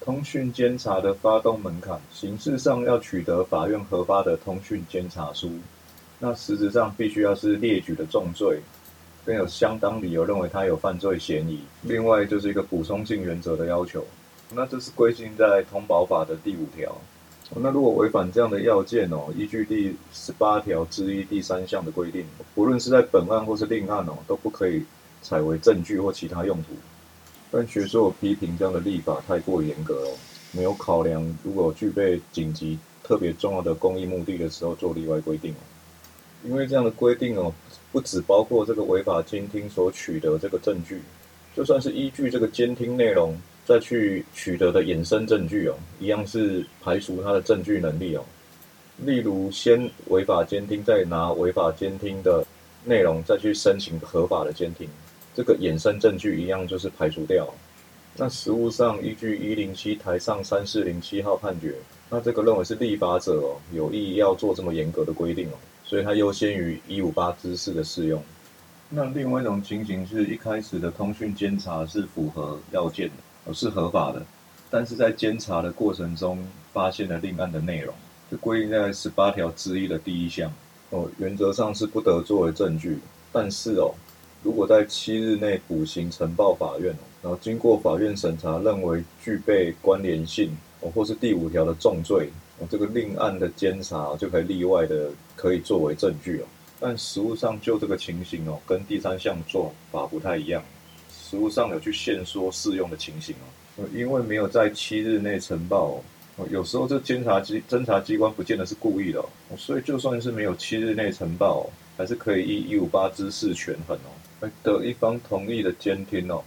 通讯监察的发动门槛，形式上要取得法院核发的通讯监察书，那实质上必须要是列举的重罪，并有相当理由认为他有犯罪嫌疑。另外就是一个补充性原则的要求，那这是规定在通保法的第五条。那如果违反这样的要件哦，依据第十八条之一第三项的规定，不论是在本案或是另案哦，都不可以采为证据或其他用途。但学说批评这样的立法太过严格哦，没有考量如果具备紧急特别重要的公益目的的时候做例外规定。因为这样的规定哦，不只包括这个违法监听所取得这个证据，就算是依据这个监听内容。再去取得的衍生证据哦，一样是排除他的证据能力哦。例如，先违法监听，再拿违法监听的内容再去申请合法的监听，这个衍生证据一样就是排除掉。那实务上依据一零七台上三四零七号判决，那这个认为是立法者哦有意要做这么严格的规定哦，所以它优先于一五八之四的适用。那另外一种情形是一开始的通讯监察是符合要件的。哦，是合法的，但是在监察的过程中发现了另案的内容，就规定在十八条之一的第一项。哦，原则上是不得作为证据，但是哦，如果在七日内补行呈报法院，然后经过法院审查认为具备关联性，哦，或是第五条的重罪，哦，这个另案的监察就可以例外的可以作为证据哦。但实务上就这个情形哦，跟第三项做法不太一样。实务上有去限缩适用的情形哦，因为没有在七日内呈报哦，有时候这监察机侦查机关不见得是故意的，所以就算是没有七日内呈报，还是可以依一五八之事权衡哦，得一方同意的监听哦，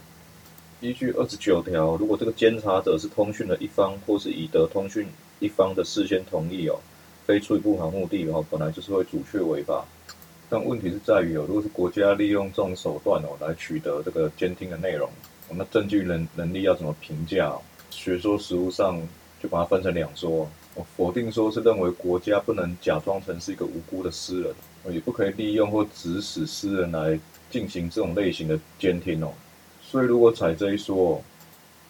依据二十九条，如果这个监察者是通讯的一方，或是已得通讯一方的事先同意哦，非出于不法目的的话，本来就是会主确违法。但问题是在于哦，如果是国家利用这种手段哦来取得这个监听的内容，那证据能能力要怎么评价？学说实务上就把它分成两说，否定说是认为国家不能假装成是一个无辜的私人，也不可以利用或指使私人来进行这种类型的监听哦。所以如果采这一说，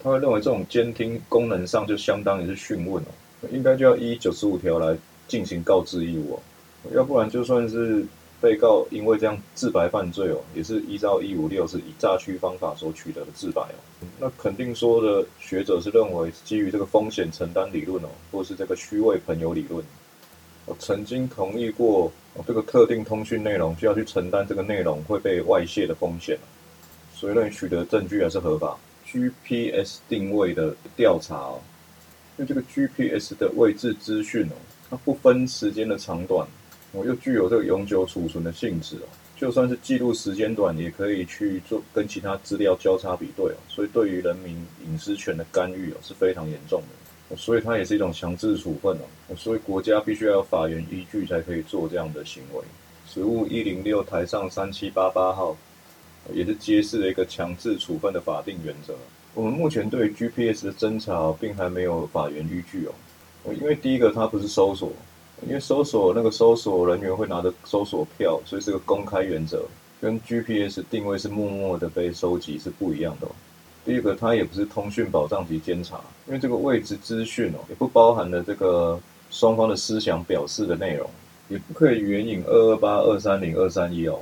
他会认为这种监听功能上就相当于是讯问哦，应该就要依九十五条来进行告知义务哦，要不然就算是。被告因为这样自白犯罪哦，也是依照一五六是以诈欺方法所取得的自白哦。那肯定说的学者是认为基于这个风险承担理论哦，或是这个虚位朋友理论，我曾经同意过这个特定通讯内容需要去承担这个内容会被外泄的风险，所以认为取得证据还是合法。GPS 定位的调查哦，因为这个 GPS 的位置资讯哦，它不分时间的长短。我又具有这个永久储存的性质哦，就算是记录时间短，也可以去做跟其他资料交叉比对哦，所以对于人民隐私权的干预哦是非常严重的，所以它也是一种强制处分哦，所以国家必须要有法源依据才可以做这样的行为。实务一零六台上三七八八号也是揭示了一个强制处分的法定原则。我们目前对 GPS 的侦查并还没有法源依据哦，因为第一个它不是搜索。因为搜索那个搜索人员会拿着搜索票，所以是个公开原则，跟 GPS 定位是默默的被收集是不一样的。第一个，它也不是通讯保障及监察，因为这个位置资讯哦，也不包含了这个双方的思想表示的内容，也不可以援引二二八、二三零、二三一哦。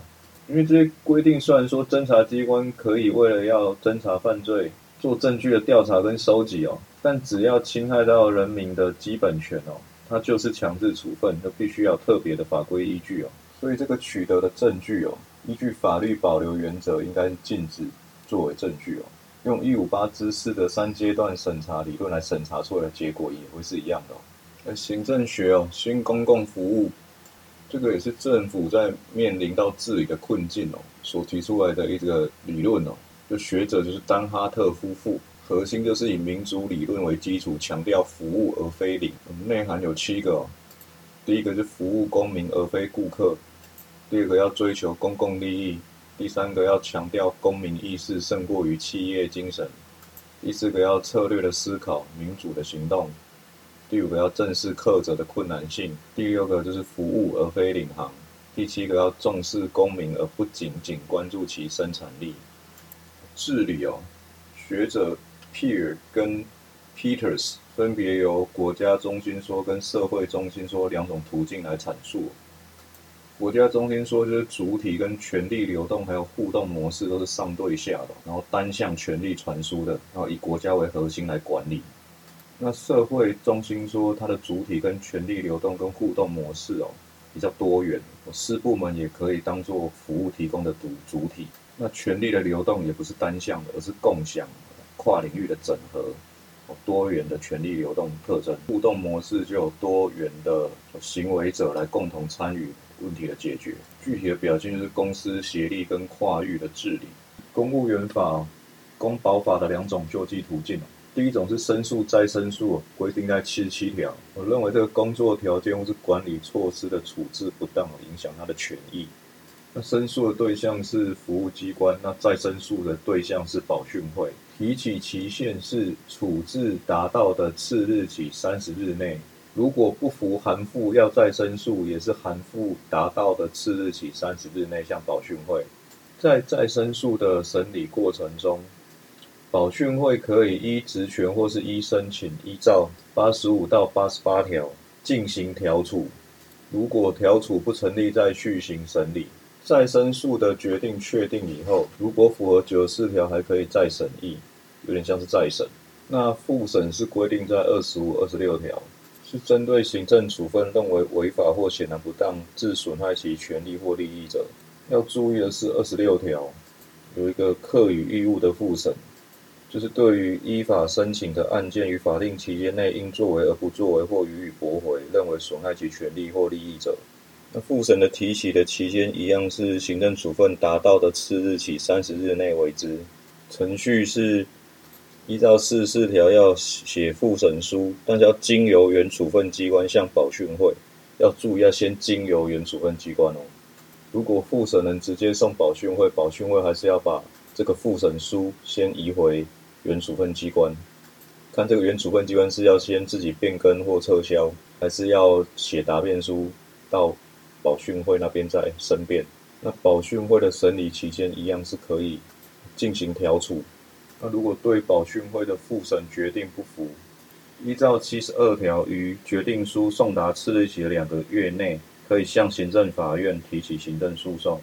因为这些规定虽然说侦查机关可以为了要侦查犯罪做证据的调查跟收集哦，但只要侵害到人民的基本权哦。它就是强制处分，就必须要特别的法规依据哦。所以这个取得的证据哦，依据法律保留原则，应该是禁止作为证据哦。用一五八知识的三阶段审查理论来审查出来的结果也会是一样的哦。行政学哦，新公共服务，这个也是政府在面临到治理的困境哦，所提出来的一个理论哦。就学者就是丹哈特夫妇。核心就是以民主理论为基础，强调服务而非领。内涵有七个哦，第一个是服务公民而非顾客，第二个要追求公共利益，第三个要强调公民意识胜过于企业精神，第四个要策略的思考，民主的行动，第五个要正视客者的困难性，第六个就是服务而非领航，第七个要重视公民而不仅仅关注其生产力。治理哦，学者。Peer 跟 Peters 分别由国家中心说跟社会中心说两种途径来阐述。国家中心说就是主体跟权力流动还有互动模式都是上对下的，然后单向权力传输的，然后以国家为核心来管理。那社会中心说它的主体跟权力流动跟互动模式哦比较多元，私部门也可以当做服务提供的主主体。那权力的流动也不是单向的，而是共享、跨领域的整合。多元的权力流动特征，互动模式就有多元的行为者来共同参与问题的解决。具体的表现就是公司协力跟跨域的治理。公务员法、公保法的两种救济途径第一种是申诉再申诉，规定在七十七条。我认为这个工作条件或是管理措施的处置不当，影响他的权益。那申诉的对象是服务机关，那再申诉的对象是保训会。提起期限是处置达到的次日起三十日内，如果不服含复要再申诉，也是含复达到的次日起三十日内向保训会。在再申诉的审理过程中，保训会可以依职权或是依申请，依照八十五到八十八条进行调处。如果调处不成立，再续行审理。再申诉的决定确定以后，如果符合九十四条，还可以再审议，有点像是再审。那复审是规定在二十五、二十六条，是针对行政处分认为违法或显然不当，致损害其权利或利益者。要注意的是，二十六条有一个课与义务的复审，就是对于依法申请的案件于法定期间内应作为而不作为或予以驳回，认为损害其权利或利益者。那复审的提起的期间一样是行政处分达到的次日起三十日内为之。程序是依照四十四条要写复审书，但是要经由原处分机关向保训会。要注意要先经由原处分机关哦。如果复审人直接送保训会，保训会还是要把这个复审书先移回原处分机关，看这个原处分机关是要先自己变更或撤销，还是要写答辩书到。保训会那边再申辩，那保训会的审理期间一样是可以进行调处。那如果对保训会的复审决定不服，依照七十二条，于决定书送达次日起的两个月内，可以向行政法院提起行政诉讼。